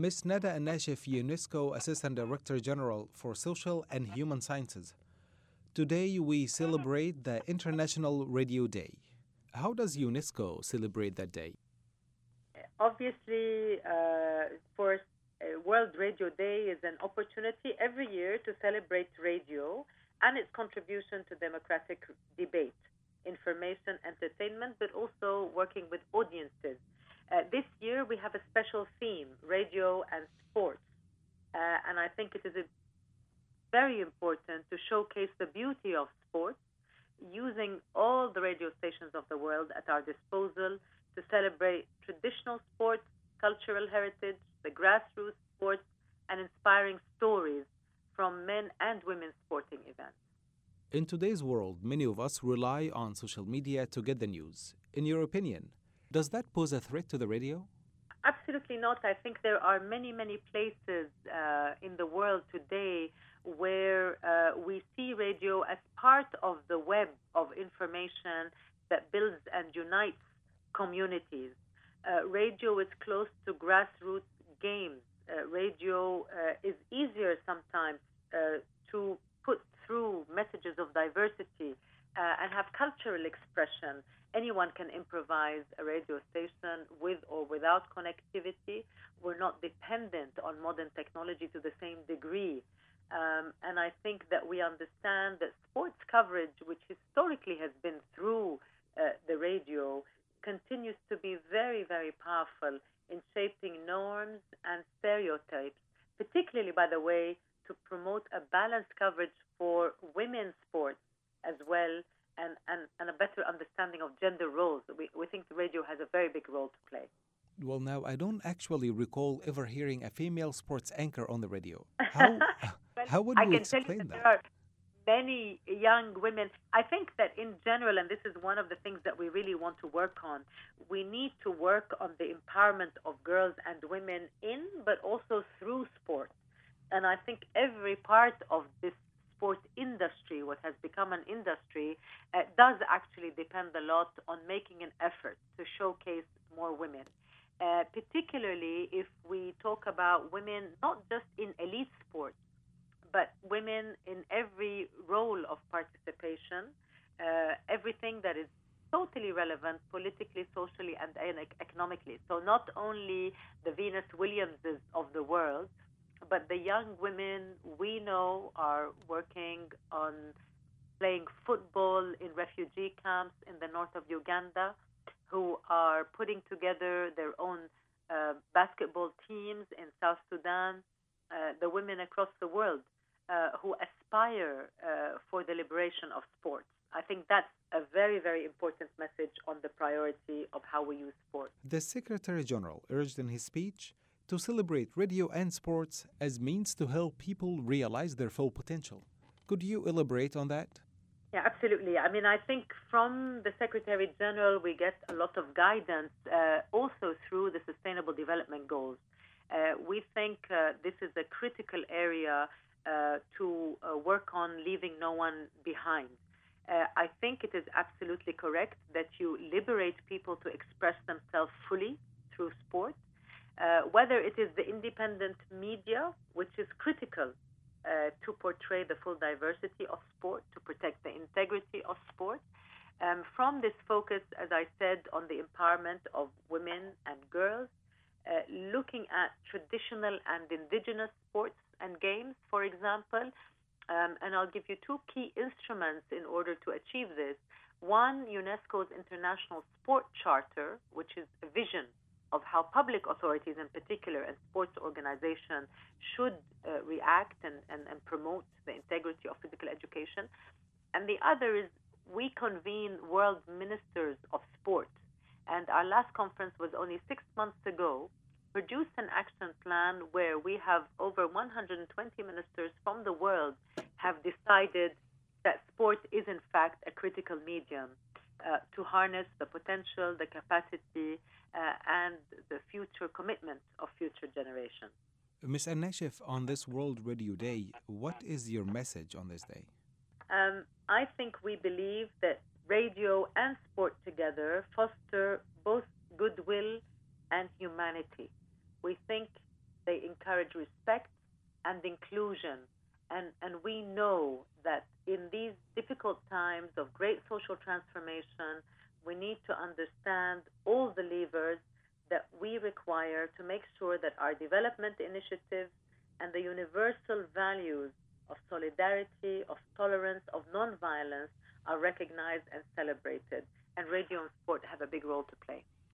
Ms. Nada Nashif, UNESCO Assistant Director General for Social and Human Sciences. Today we celebrate the International Radio Day. How does UNESCO celebrate that day? Obviously, uh, for uh, World Radio Day is an opportunity every year to celebrate radio and its contribution to democratic debate, information, entertainment, but also working with audiences. Uh, this year we have a special theme, radio and sports. Uh, and I think it is very important to showcase the beauty of sports using all the radio stations of the world at our disposal to celebrate traditional sports, cultural heritage, the grassroots sports, and inspiring stories from men and women sporting events. In today's world, many of us rely on social media to get the news. In your opinion, does that pose a threat to the radio? Absolutely not. I think there are many, many places uh, in the world today where uh, we see radio as part of the web of information that builds and unites communities. Uh, radio is close to grassroots games. Uh, radio uh, is easier sometimes uh, to put through messages of diversity and have cultural expression anyone can improvise a radio station with or without connectivity. We're not dependent on modern technology to the same degree. Um, and I think that we understand that sports coverage, which historically has been through uh, the radio, continues to be very, very powerful in shaping norms and stereotypes, particularly, by the way, to promote a balanced coverage for women's sports as well and, and, and a better understanding of gender roles. We, we think the radio has a very big role to play. Well, now, I don't actually recall ever hearing a female sports anchor on the radio. How, uh, well, how would you explain that? that? There are many young women. I think that in general, and this is one of the things that we really want to work on, we need to work on the empowerment of girls and women in, but also through sport. And I think every part of this what has become an industry, uh, does actually depend a lot on making an effort to showcase more women. Uh, particularly if we talk about women not just in elite sports, but women in every role of participation, uh, everything that is totally relevant politically, socially, and economically. So not only the Venus Williamses of the world, but the young women we know are working on playing football in refugee camps in the north of Uganda, who are putting together their own uh, basketball teams in South Sudan, uh, the women across the world uh, who aspire uh, for the liberation of sports. I think that's a very, very important message on the priority of how we use sport. The Secretary General urged in his speech to celebrate radio and sports as means to help people realize their full potential. Could you elaborate on that? Yeah, absolutely. I mean, I think from the Secretary General, we get a lot of guidance uh, also through the Sustainable Development Goals. Uh, we think uh, this is a critical area uh, to uh, work on leaving no one behind. Uh, I think it is absolutely correct that you liberate people to express themselves fully through sport uh, whether it is the independent media, which is critical uh, to portray the full diversity of sport, to protect the integrity of sport. Um, from this focus, as I said, on the empowerment of women and girls, uh, looking at traditional and indigenous sports and games, for example, um, and I'll give you two key instruments in order to achieve this. One, UNESCO's International Sport Charter, which is a vision of how public authorities in particular and sports organizations should uh, react and, and, and promote the integrity of physical education. And the other is we convene world ministers of sport. And our last conference was only six months ago, produced an action plan where we have over 120 ministers from the world have decided that sport is in fact a critical medium uh, to harness the potential, the capacity, uh, and the future commitment of future generations. Ms. Nashif, on this World Radio Day, what is your message on this day? Um, I think we believe that radio and sport together foster both goodwill and humanity. We think they encourage respect and inclusion. And, and we know that in these difficult times of great social transformation, we need to understand all the levers that we require to make sure that our development initiatives and the universal values of solidarity, of tolerance, of nonviolence are recognized and celebrated. And radio and sport have a big role to play.